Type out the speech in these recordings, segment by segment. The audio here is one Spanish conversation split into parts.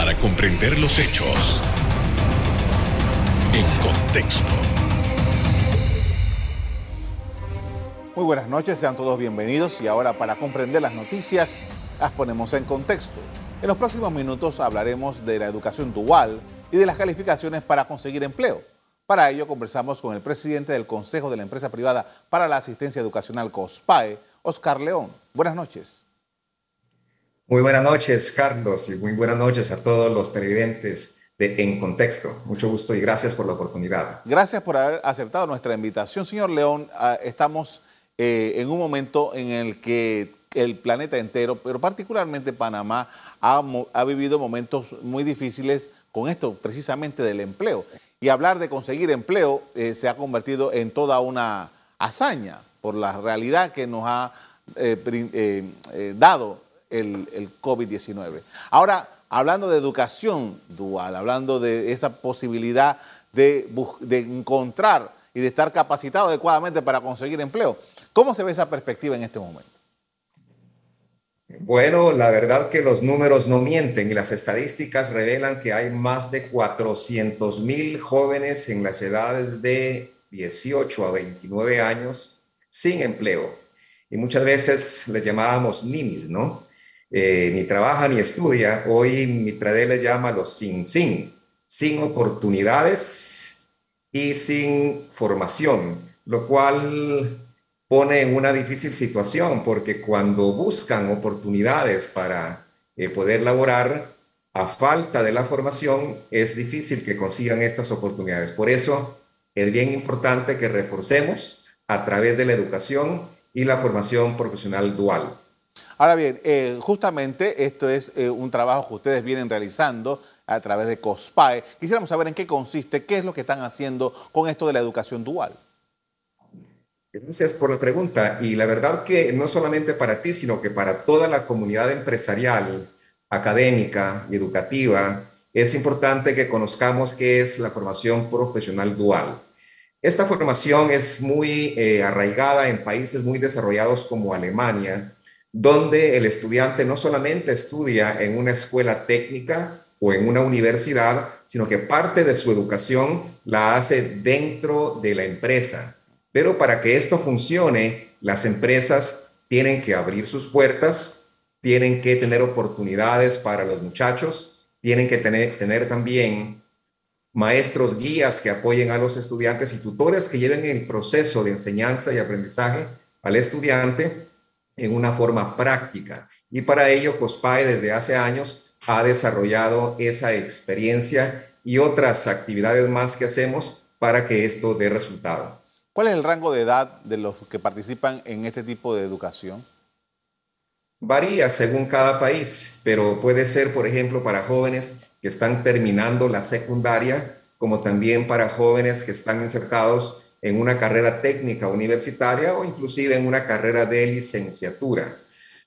para comprender los hechos en contexto. Muy buenas noches, sean todos bienvenidos y ahora para comprender las noticias las ponemos en contexto. En los próximos minutos hablaremos de la educación dual y de las calificaciones para conseguir empleo. Para ello conversamos con el presidente del Consejo de la Empresa Privada para la Asistencia Educacional COSPAE, Oscar León. Buenas noches. Muy buenas noches, Carlos, y muy buenas noches a todos los televidentes de En Contexto. Mucho gusto y gracias por la oportunidad. Gracias por haber aceptado nuestra invitación. Señor León, ah, estamos eh, en un momento en el que el planeta entero, pero particularmente Panamá, ha, vivido momentos muy difíciles con esto precisamente del empleo. Y hablar de conseguir empleo eh, se ha convertido en toda una hazaña por la realidad que nos ha eh, dado el, COVID-19. Ahora, hablando de educación dual, hablando de esa posibilidad de, de encontrar y de estar capacitado adecuadamente para conseguir empleo, ¿cómo se ve esa perspectiva en este momento? Bueno, la verdad que los números no mienten y las estadísticas revelan que hay más de 400 mil jóvenes en las edades de 18 a 29 años sin empleo. Y muchas veces les llamábamos ninis, ¿no? Eh, ni trabaja ni estudia, hoy mi trade le llama los sin sin, sin oportunidades y sin formación, lo cual pone en una difícil situación porque cuando buscan oportunidades para eh, poder laborar, a falta de la formación, es difícil que consigan estas oportunidades. Por eso es bien importante que reforcemos a través de la educación y la formación profesional dual. Ahora bien, eh, justamente esto es eh, un trabajo que ustedes vienen realizando a través de COSPAE. Quisiéramos saber en qué consiste, qué es lo que están haciendo con esto de la educación dual. Gracias por la pregunta. Y la verdad que no solamente para ti, sino que para toda la comunidad empresarial, académica y educativa, es importante que conozcamos qué es la formación profesional dual. Esta formación es muy eh, arraigada en países muy desarrollados como Alemania, donde el estudiante no solamente estudia en una escuela técnica o en una universidad, sino que parte de su educación la hace dentro de la empresa. Pero para que esto funcione, las empresas tienen que abrir sus puertas, tienen que tener oportunidades para los muchachos, tienen que tener, también maestros guías que apoyen a los estudiantes y tutores que lleven el proceso de enseñanza y aprendizaje al estudiante en una forma práctica. Y para ello, COSPAE desde hace años ha desarrollado esa experiencia y otras actividades más que hacemos para que esto dé resultado. ¿Cuál es el rango de edad de los que participan en este tipo de educación? Varía según cada país, pero puede ser, por ejemplo, para jóvenes que están terminando la secundaria, como también para jóvenes que están insertados en una carrera técnica universitaria o inclusive en una carrera de licenciatura.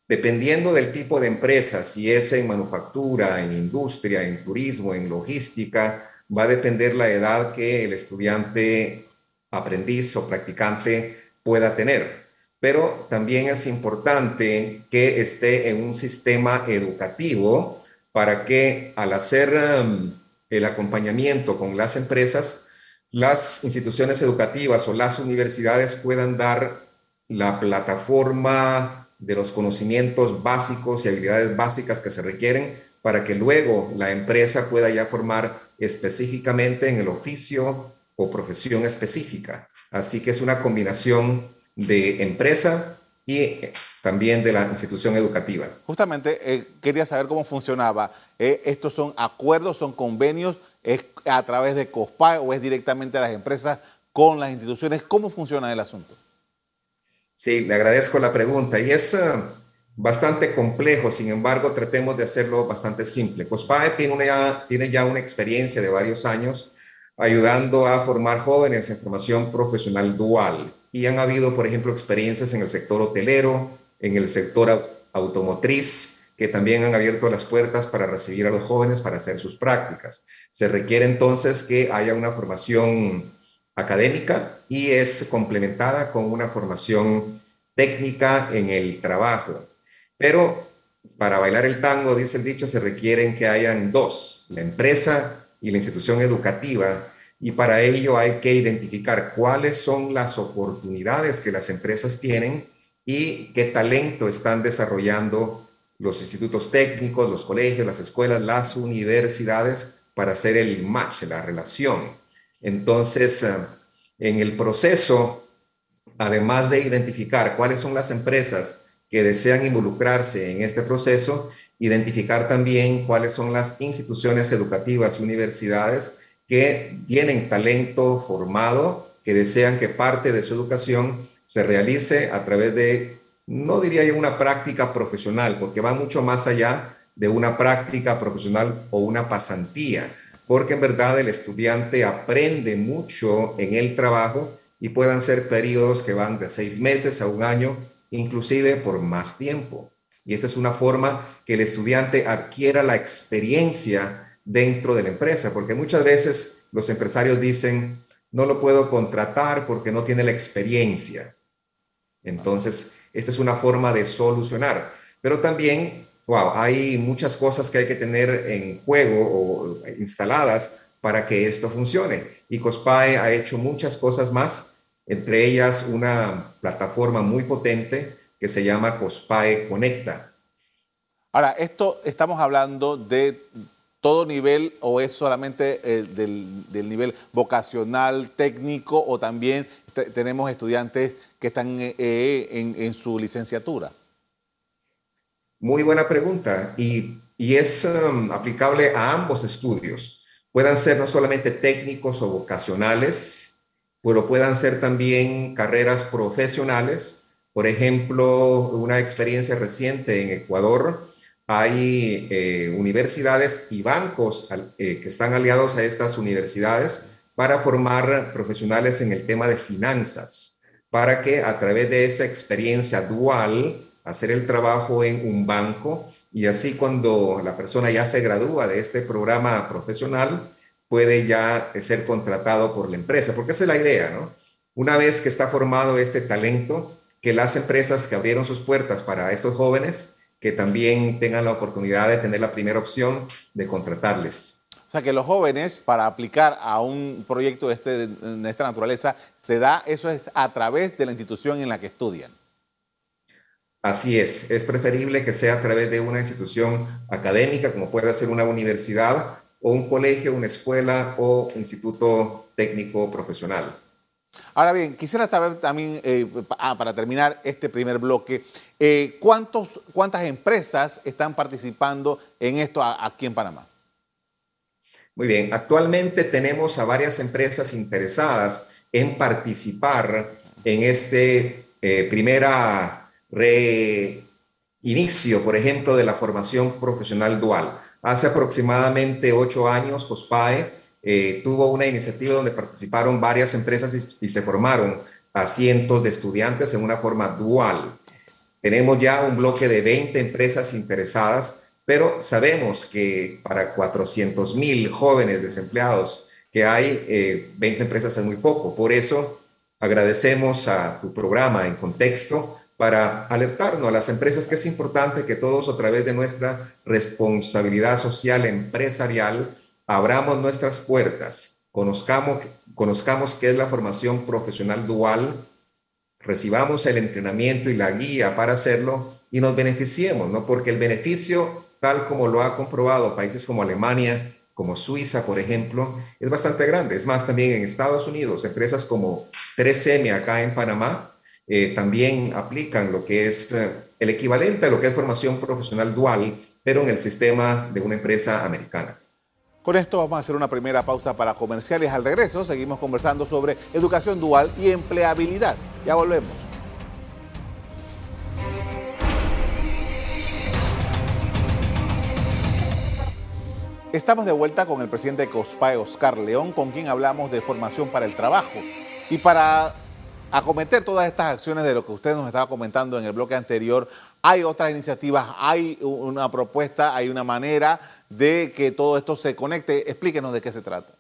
Dependiendo del tipo de empresa, si es en manufactura, en industria, en turismo, en logística, va a depender la edad que el estudiante aprendiz o practicante pueda tener. Pero también es importante que esté en un sistema educativo para que al hacer um, el acompañamiento con las empresas, las instituciones educativas o las universidades puedan dar la plataforma de los conocimientos básicos y habilidades básicas que se requieren para que luego la empresa pueda ya formar específicamente en el oficio o profesión específica. Así que es una combinación de empresa y también de la institución educativa. Justamente eh, quería saber cómo funcionaba. Eh, ¿Estos son acuerdos, son convenios? ¿Es a través de COSPA o es directamente a las empresas con las instituciones? ¿Cómo funciona el asunto? Sí, le agradezco la pregunta y es eh, bastante complejo, sin embargo, tratemos de hacerlo bastante simple. COSPAE tiene, tiene ya una experiencia de varios años ayudando a formar jóvenes en formación profesional dual y han habido, por ejemplo, experiencias en el sector hotelero, en el sector automotriz, que también han abierto las puertas para recibir a los jóvenes para hacer sus prácticas. Se requiere entonces que haya una formación académica y es complementada con una formación técnica en el trabajo. Pero para bailar el tango, dice el dicho, se requieren que hayan dos, la empresa y la institución educativa, y para ello hay que identificar cuáles son las oportunidades que las empresas tienen y qué talento están desarrollando los institutos técnicos, los colegios, las escuelas, las universidades para hacer el match, la relación. Entonces, eh, en el proceso, además de identificar cuáles son las empresas que desean involucrarse en este proceso, identificar también cuáles son las instituciones educativas y universidades que tienen talento formado, que desean que parte de su educación se realice a través de, no diría yo una práctica profesional, porque va mucho más allá de una práctica profesional o una pasantía, porque en verdad el estudiante aprende mucho en el trabajo y puedan ser periodos que van de seis meses a un año, inclusive por más tiempo. Y esta es una forma que el estudiante adquiera la experiencia dentro de la empresa, porque muchas veces los empresarios dicen, no lo puedo contratar porque no tiene la experiencia. Entonces, esta es una forma de solucionar. Pero también, wow, hay muchas cosas que hay que tener en juego o instaladas para que esto funcione. Y COSPAE ha hecho muchas cosas más, entre ellas una plataforma muy potente que se llama COSPAE Conecta. Ahora, esto estamos hablando de todo nivel o es solamente eh, del, nivel vocacional, técnico o también tenemos estudiantes que están eh, eh, en, su licenciatura? Muy buena pregunta y, es um, aplicable a ambos estudios. Puedan ser no solamente técnicos o vocacionales, pero puedan ser también carreras profesionales. Por ejemplo, una experiencia reciente en Ecuador, hay eh, universidades y bancos eh, que están aliados a estas universidades para formar profesionales en el tema de finanzas, para que a través de esta experiencia dual, hacer el trabajo en un banco y así cuando la persona ya se gradúa de este programa profesional, puede ya ser contratado por la empresa, porque esa es la idea, ¿no? Una vez que está formado este talento, que las empresas que abrieron sus puertas para estos jóvenes que también tengan la oportunidad de tener la primera opción de contratarles. O sea que los jóvenes, para aplicar a un proyecto de, este, de esta naturaleza, se da eso es a través de la institución en la que estudian. Así es, es preferible que sea a través de una institución académica, como puede ser una universidad o un colegio, una escuela o instituto técnico profesional. Ahora bien, quisiera saber también, eh, ah, para terminar este primer bloque, eh, ¿cuántos, ¿cuántas empresas están participando en esto aquí en Panamá? Muy bien, actualmente tenemos a varias empresas interesadas en participar en este eh, primera reinicio, por ejemplo, de la formación profesional dual. Hace aproximadamente ocho años, COSPAE eh, tuvo una iniciativa donde participaron varias empresas y, se formaron a cientos de estudiantes en una forma dual. Tenemos ya un bloque de 20 empresas interesadas, pero sabemos que para 400 mil jóvenes desempleados que hay, 20 eh, empresas es muy poco. Por eso agradecemos a tu programa en contexto para alertarnos a las empresas que es importante que todos a través de nuestra responsabilidad social empresarial abramos nuestras puertas, conozcamos, conozcamos qué es la formación profesional dual, recibamos el entrenamiento y la guía para hacerlo y nos beneficiemos, ¿no? Porque el beneficio, tal como lo ha comprobado países como Alemania, como Suiza, por ejemplo, es bastante grande. Es más, también en Estados Unidos, empresas como 3M acá en Panamá, eh, también aplican lo que es eh, el equivalente a lo que es formación profesional dual, pero en el sistema de una empresa americana. Con esto vamos a hacer una primera pausa para comerciales. Al regreso seguimos conversando sobre educación dual y empleabilidad. Ya volvemos. Estamos de vuelta con el presidente de COSPAE, Oscar León, con quien hablamos de formación para el trabajo. Y para acometer todas estas acciones de lo que usted nos estaba comentando en el bloque anterior, hay otras iniciativas, hay una propuesta, hay una manera de que todo esto se conecte. Explíquenos de qué se trata.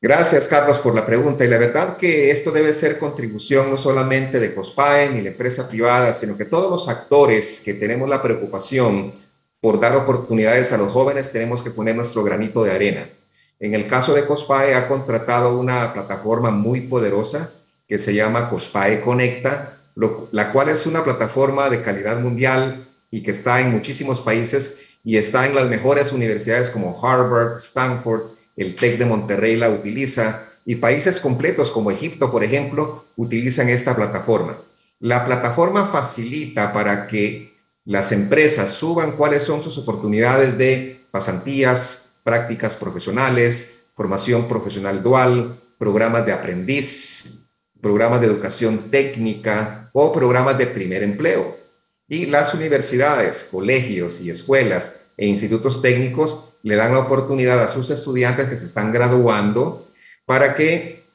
Gracias, Carlos, por la pregunta. Y la verdad que esto debe ser contribución no solamente de COSPAE ni la empresa privada, sino que todos los actores que tenemos la preocupación por dar oportunidades a los jóvenes, tenemos que poner nuestro granito de arena. En el caso de COSPAE, ha contratado una plataforma muy poderosa que se llama COSPAE Conecta, la cual es una plataforma de calidad mundial y que está en muchísimos países y está en las mejores universidades como Harvard, Stanford, el TEC de Monterrey la utiliza y países completos como Egipto, por ejemplo, utilizan esta plataforma. La plataforma facilita para que las empresas suban cuáles son sus oportunidades de pasantías, prácticas profesionales, formación profesional dual, programas de aprendiz, programas de educación técnica o programas de primer empleo. Y las universidades, colegios y escuelas e institutos técnicos le dan la oportunidad a sus estudiantes que se están graduando para que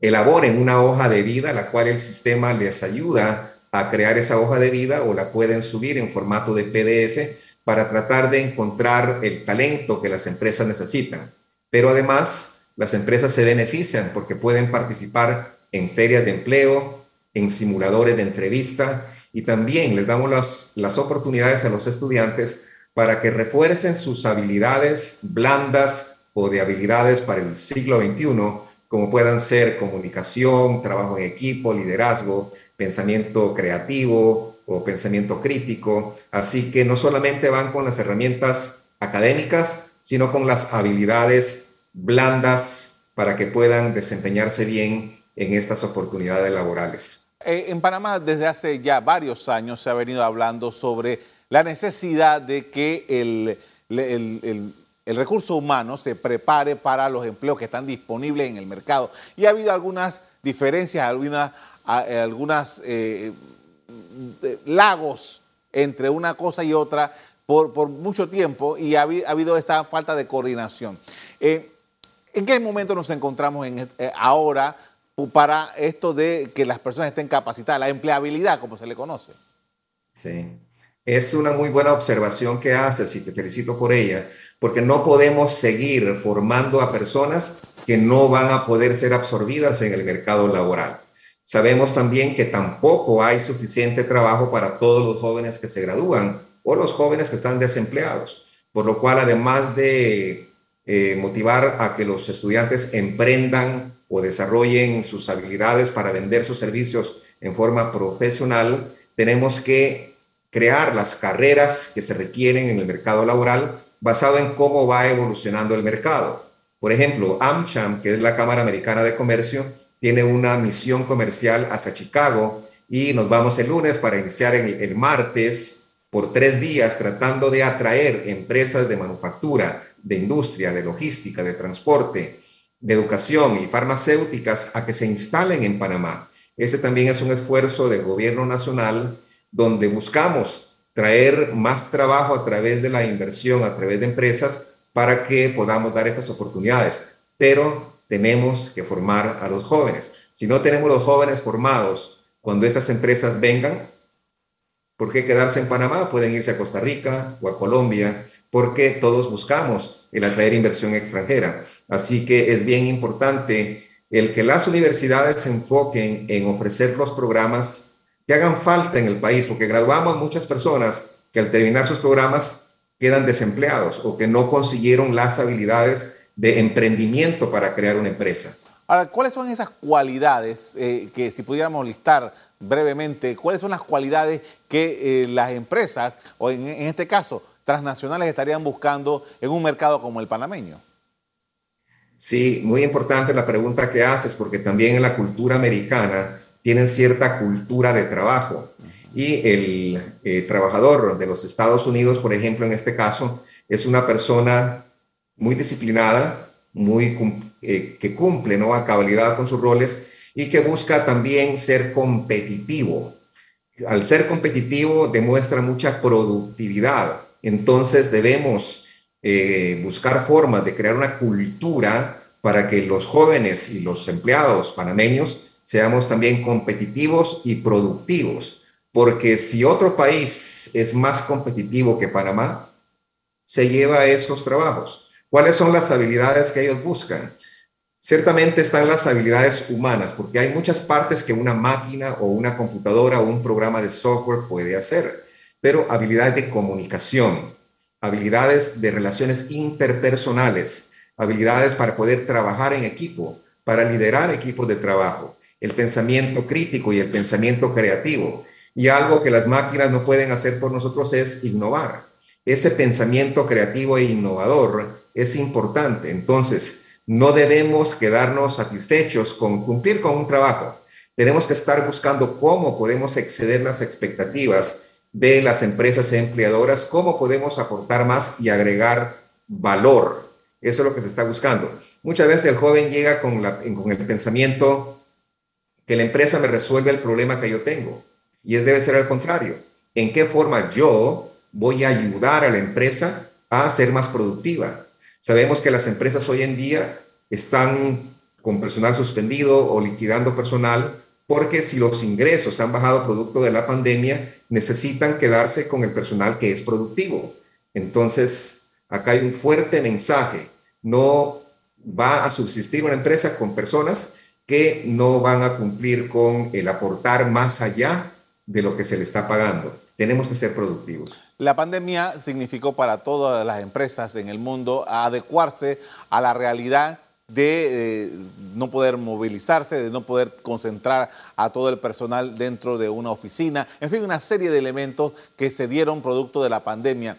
elaboren una hoja de vida, la cual el sistema les ayuda a crear esa hoja de vida o la pueden subir en formato de PDF para tratar de encontrar el talento que las empresas necesitan. Pero además, las empresas se benefician porque pueden participar en ferias de empleo, en simuladores de entrevista y también les damos las, las oportunidades a los estudiantes para que refuercen sus habilidades blandas o de habilidades para el siglo XXI, como puedan ser comunicación, trabajo en equipo, liderazgo, pensamiento creativo o pensamiento crítico. Así que no solamente van con las herramientas académicas, sino con las habilidades blandas para que puedan desempeñarse bien en estas oportunidades laborales. Eh, en Panamá desde hace ya varios años se ha venido hablando sobre la necesidad de que el, recurso humano se prepare para los empleos que están disponibles en el mercado. Y ha habido algunas diferencias, algunas, algunas eh, lagos entre una cosa y otra por, mucho tiempo y ha, habido esta falta de coordinación. Eh, ¿En qué momento nos encontramos en, eh, ahora para esto de que las personas estén capacitadas, la empleabilidad, como se le conoce? Sí. Es una muy buena observación que haces y te felicito por ella, porque no podemos seguir formando a personas que no van a poder ser absorbidas en el mercado laboral. Sabemos también que tampoco hay suficiente trabajo para todos los jóvenes que se gradúan o los jóvenes que están desempleados, por lo cual además de eh, motivar a que los estudiantes emprendan o desarrollen sus habilidades para vender sus servicios en forma profesional, tenemos que crear las carreras que se requieren en el mercado laboral basado en cómo va evolucionando el mercado. Por ejemplo, AmCham, que es la Cámara Americana de Comercio, tiene una misión comercial hacia Chicago y nos vamos el lunes para iniciar el, martes por tres días tratando de atraer empresas de manufactura, de industria, de logística, de transporte, de educación y farmacéuticas a que se instalen en Panamá. Ese también es un esfuerzo del gobierno nacional donde buscamos traer más trabajo a través de la inversión, a través de empresas, para que podamos dar estas oportunidades. Pero tenemos que formar a los jóvenes. Si no tenemos los jóvenes formados cuando estas empresas vengan, ¿por qué quedarse en Panamá? Pueden irse a Costa Rica o a Colombia, porque todos buscamos el atraer inversión extranjera. Así que es bien importante el que las universidades se enfoquen en ofrecer los programas que hagan falta en el país, porque graduamos muchas personas que al terminar sus programas quedan desempleados o que no consiguieron las habilidades de emprendimiento para crear una empresa. Ahora, ¿cuáles son esas cualidades eh, que si pudiéramos listar brevemente, cuáles son las cualidades que eh, las empresas, o en, en este caso, transnacionales estarían buscando en un mercado como el panameño? Sí, muy importante la pregunta que haces, porque también en la cultura americana tienen cierta cultura de trabajo. Y el eh, trabajador de los Estados Unidos, por ejemplo, en este caso, es una persona muy disciplinada, muy, eh, que cumple ¿no? a cabalidad con sus roles y que busca también ser competitivo. Al ser competitivo demuestra mucha productividad. Entonces debemos eh, buscar formas de crear una cultura para que los jóvenes y los empleados panameños seamos también competitivos y productivos, porque si otro país es más competitivo que Panamá, se lleva esos trabajos. ¿Cuáles son las habilidades que ellos buscan? Ciertamente están las habilidades humanas, porque hay muchas partes que una máquina o una computadora o un programa de software puede hacer, pero habilidades de comunicación, habilidades de relaciones interpersonales, habilidades para poder trabajar en equipo, para liderar equipos de trabajo, el pensamiento crítico y el pensamiento creativo. Y algo que las máquinas no pueden hacer por nosotros es innovar. Ese pensamiento creativo e innovador es importante. Entonces, no debemos quedarnos satisfechos con cumplir con un trabajo. Tenemos que estar buscando cómo podemos exceder las expectativas de las empresas empleadoras, cómo podemos aportar más y agregar valor. Eso es lo que se está buscando. Muchas veces el joven llega con, con el pensamiento que la empresa me resuelve el problema que yo tengo. Y es debe ser al contrario. ¿En qué forma yo voy a ayudar a la empresa a ser más productiva? Sabemos que las empresas hoy en día están con personal suspendido o liquidando personal porque si los ingresos han bajado producto de la pandemia, necesitan quedarse con el personal que es productivo. Entonces, acá hay un fuerte mensaje. No va a subsistir una empresa con personas que no van a cumplir con el aportar más allá de lo que se le está pagando. Tenemos que ser productivos. La pandemia significó para todas las empresas en el mundo adecuarse a la realidad de eh, no poder movilizarse, de no poder concentrar a todo el personal dentro de una oficina, en fin, una serie de elementos que se dieron producto de la pandemia.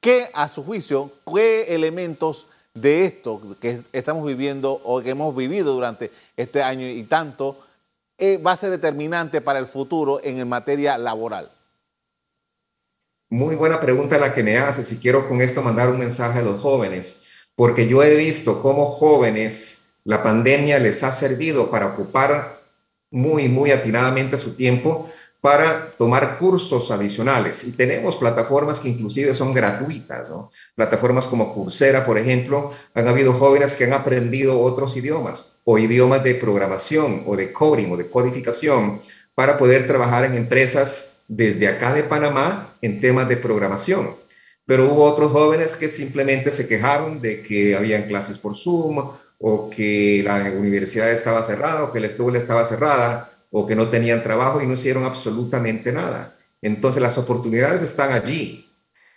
¿Qué, a su juicio, qué elementos de esto que estamos viviendo o que hemos vivido durante este año y tanto eh, va a ser determinante para el futuro en materia laboral? Muy buena pregunta la que me haces y quiero con esto mandar un mensaje a los jóvenes porque yo he visto cómo jóvenes la pandemia les ha servido para ocupar muy, muy atinadamente su tiempo para tomar cursos adicionales. Y tenemos plataformas que inclusive son gratuitas, ¿no? Plataformas como Coursera, por ejemplo, han habido jóvenes que han aprendido otros idiomas o idiomas de programación o de coding o de codificación para poder trabajar en empresas desde acá de Panamá en temas de programación pero hubo otros jóvenes que simplemente se quejaron de que habían clases por Zoom o que la universidad estaba cerrada o que la escuela estaba cerrada o que no tenían trabajo y no hicieron absolutamente nada. Entonces las oportunidades están allí,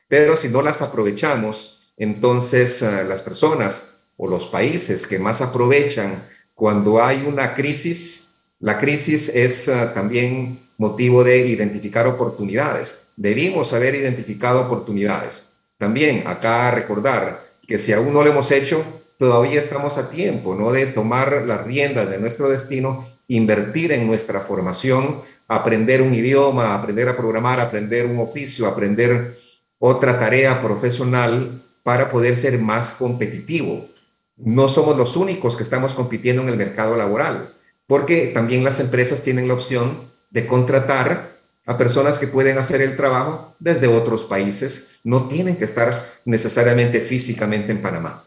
pero si no las aprovechamos, entonces uh, las personas o los países que más aprovechan cuando hay una crisis, la crisis es uh, también motivo de identificar oportunidades. Debimos haber identificado oportunidades. También acá recordar que si aún no lo hemos hecho, todavía estamos a tiempo, ¿no? De tomar las riendas de nuestro destino, invertir en nuestra formación, aprender un idioma, aprender a programar, aprender un oficio, aprender otra tarea profesional para poder ser más competitivo. No somos los únicos que estamos compitiendo en el mercado laboral, porque también las empresas tienen la opción de contratar a personas que pueden hacer el trabajo desde otros países, no tienen que estar necesariamente físicamente en Panamá.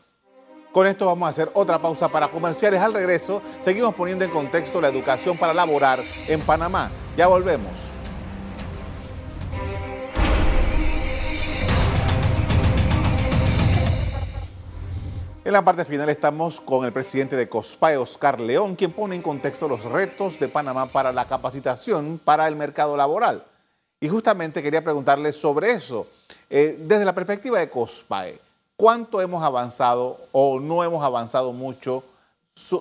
Con esto vamos a hacer otra pausa para comerciales. Al regreso, seguimos poniendo en contexto la educación para laborar en Panamá. Ya volvemos. En la parte final estamos con el presidente de COSPAE, Oscar León, quien pone en contexto los retos de Panamá para la capacitación para el mercado laboral. Y justamente quería preguntarle sobre eso. Eh, desde la perspectiva de COSPAE, ¿cuánto hemos avanzado o no hemos avanzado mucho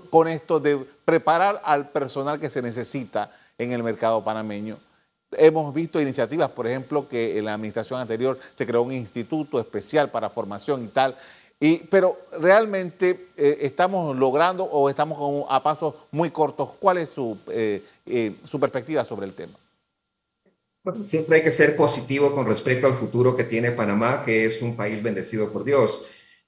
con esto de preparar al personal que se necesita en el mercado panameño? Hemos visto iniciativas, por ejemplo, que en la administración anterior se creó un instituto especial para formación y tal pero realmente eh, estamos logrando o estamos a pasos muy cortos. ¿Cuál es su, eh, eh, su perspectiva sobre el tema? Siempre hay que ser positivo con respecto al futuro que tiene Panamá, que es un país bendecido por Dios.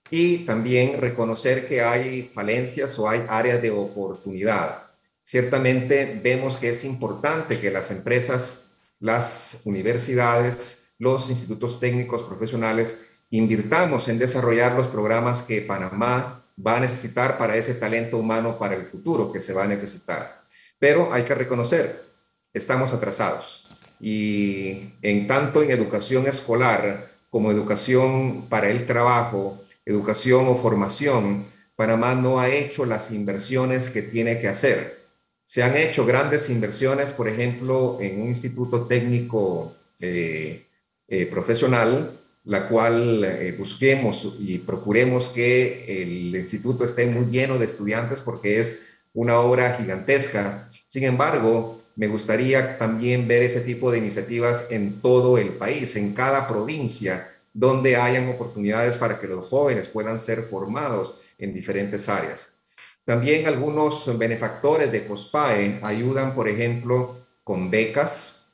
Y también reconocer que hay falencias o hay áreas de oportunidad. Ciertamente vemos que es importante que las empresas, las universidades, los institutos técnicos profesionales invirtamos en desarrollar los programas que Panamá va a necesitar para ese talento humano para el futuro que se va a necesitar. Pero hay que reconocer, estamos atrasados. Y en tanto en educación escolar como educación para el trabajo, educación o formación, Panamá no ha hecho las inversiones que tiene que hacer. Se han hecho grandes inversiones, por ejemplo, en un instituto técnico eh, eh, profesional, la cual eh, busquemos y procuremos que el instituto esté muy lleno de estudiantes porque es una obra gigantesca. Sin embargo, me gustaría también ver ese tipo de iniciativas en todo el país, en cada provincia, donde hayan oportunidades para que los jóvenes puedan ser formados en diferentes áreas. También algunos benefactores de COSPAE ayudan, por ejemplo, con becas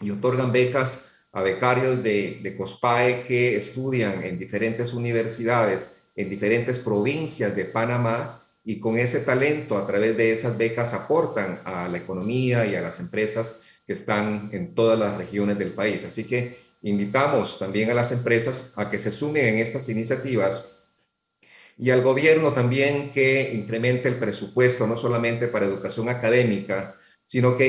y otorgan becas a becarios de, de COSPAE que estudian en diferentes universidades, en diferentes provincias de Panamá y con ese talento a través de esas becas aportan a la economía y a las empresas que están en todas las regiones del país. Así que invitamos también a las empresas a que se sumen en estas iniciativas y al gobierno también que incremente el presupuesto no solamente para educación académica, sino que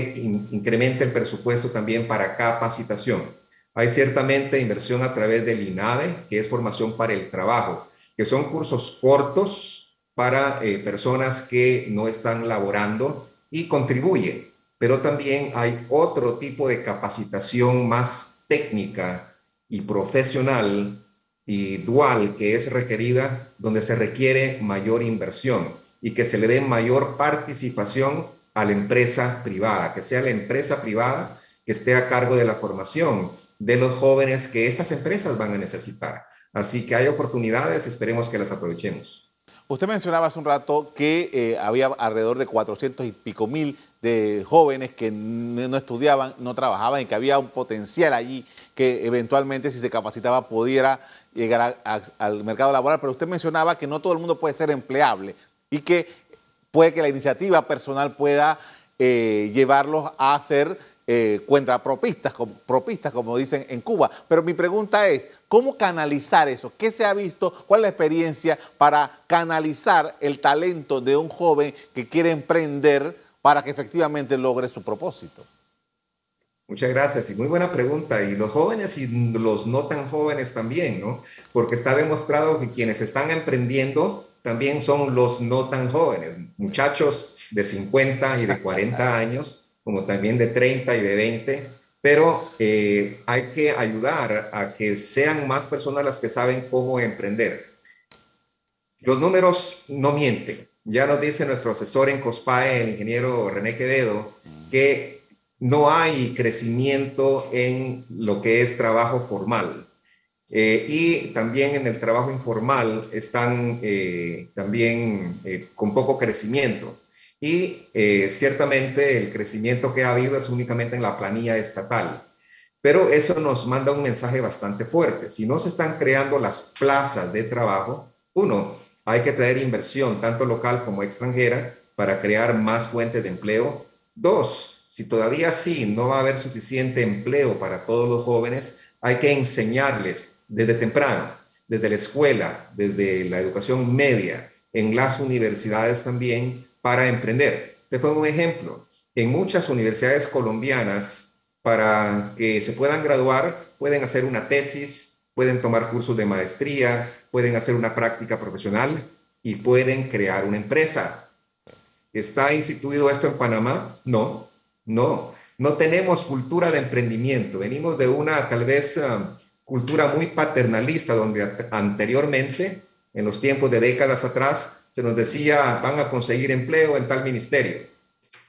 incremente el presupuesto también para capacitación. Hay ciertamente inversión a través del INADE, que es formación para el trabajo, que son cursos cortos, para eh, personas que no están laborando y contribuye. Pero también hay otro tipo de capacitación más técnica y profesional y dual que es requerida, donde se requiere mayor inversión y que se le dé mayor participación a la empresa privada, que sea la empresa privada que esté a cargo de la formación de los jóvenes que estas empresas van a necesitar. Así que hay oportunidades, esperemos que las aprovechemos. Usted mencionaba hace un rato que eh, había alrededor de 400 y pico mil de jóvenes que no estudiaban, no trabajaban y que había un potencial allí que eventualmente si se capacitaba pudiera llegar al mercado laboral. Pero usted mencionaba que no todo el mundo puede ser empleable y que puede que la iniciativa personal pueda eh, llevarlos a ser eh, propistas, propistas, como dicen en Cuba. Pero mi pregunta es, ¿cómo canalizar eso? ¿Qué se ha visto? ¿Cuál es la experiencia para canalizar el talento de un joven que quiere emprender para que efectivamente logre su propósito? Muchas gracias y muy buena pregunta. Y los jóvenes y los no tan jóvenes también, ¿no? Porque está demostrado que quienes están emprendiendo también son los no tan jóvenes, muchachos de 50 y de 40 años como también de 30 y de 20, pero eh, hay que ayudar a que sean más personas las que saben cómo emprender. Los números no mienten. Ya nos dice nuestro asesor en COSPAE, el ingeniero René Quevedo, que no hay crecimiento en lo que es trabajo formal. Eh, y también en el trabajo informal están eh, también con poco crecimiento y eh, ciertamente el crecimiento que ha habido es únicamente en la planilla estatal. Pero eso nos manda un mensaje bastante fuerte. Si no se están creando las plazas de trabajo, uno, hay que traer inversión, tanto local como extranjera, para crear más fuentes de empleo. Dos, si todavía sí no va a haber suficiente empleo para todos los jóvenes, hay que enseñarles desde temprano, desde la escuela, desde la educación media, en las universidades también, para emprender. Te pongo un ejemplo. En muchas universidades colombianas, para que se puedan graduar, pueden hacer una tesis, pueden tomar cursos de maestría, pueden hacer una práctica profesional y pueden crear una empresa. ¿Está instituido esto en Panamá? No, no. No tenemos cultura de emprendimiento. Venimos de una tal vez um, cultura muy paternalista, donde anteriormente, en los tiempos de décadas atrás, se nos decía, van a conseguir empleo en tal ministerio.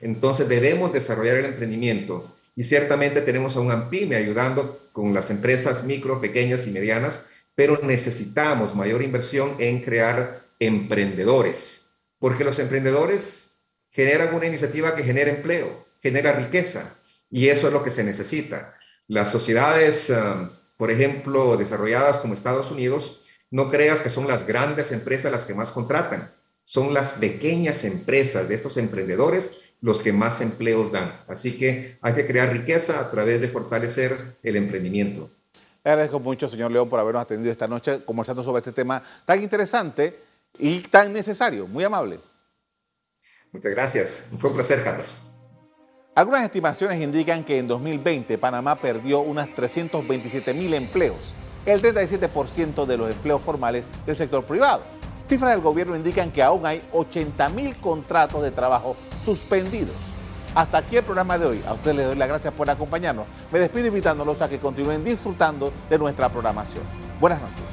Entonces debemos desarrollar el emprendimiento y ciertamente tenemos a un AMPIME ayudando con las empresas micro, pequeñas y medianas, pero necesitamos mayor inversión en crear emprendedores, porque los emprendedores generan una iniciativa que genera empleo, genera riqueza, y eso es lo que se necesita. Las sociedades, um, por ejemplo, desarrolladas como Estados Unidos, no creas que son las grandes empresas las que más contratan son las pequeñas empresas de estos emprendedores los que más empleos dan. Así que hay que crear riqueza a través de fortalecer el emprendimiento. Le agradezco mucho, señor León, por habernos atendido esta noche conversando sobre este tema tan interesante y tan necesario. Muy amable. Muchas gracias. Fue un placer, Carlos. Algunas estimaciones indican que en 2020 Panamá perdió unas 327 mil empleos, el 37% de los empleos formales del sector privado. Cifras del gobierno indican que aún hay 80 mil contratos de trabajo suspendidos. Hasta aquí el programa de hoy. A ustedes les doy las gracias por acompañarnos. Me despido invitándolos a que continúen disfrutando de nuestra programación. Buenas noches.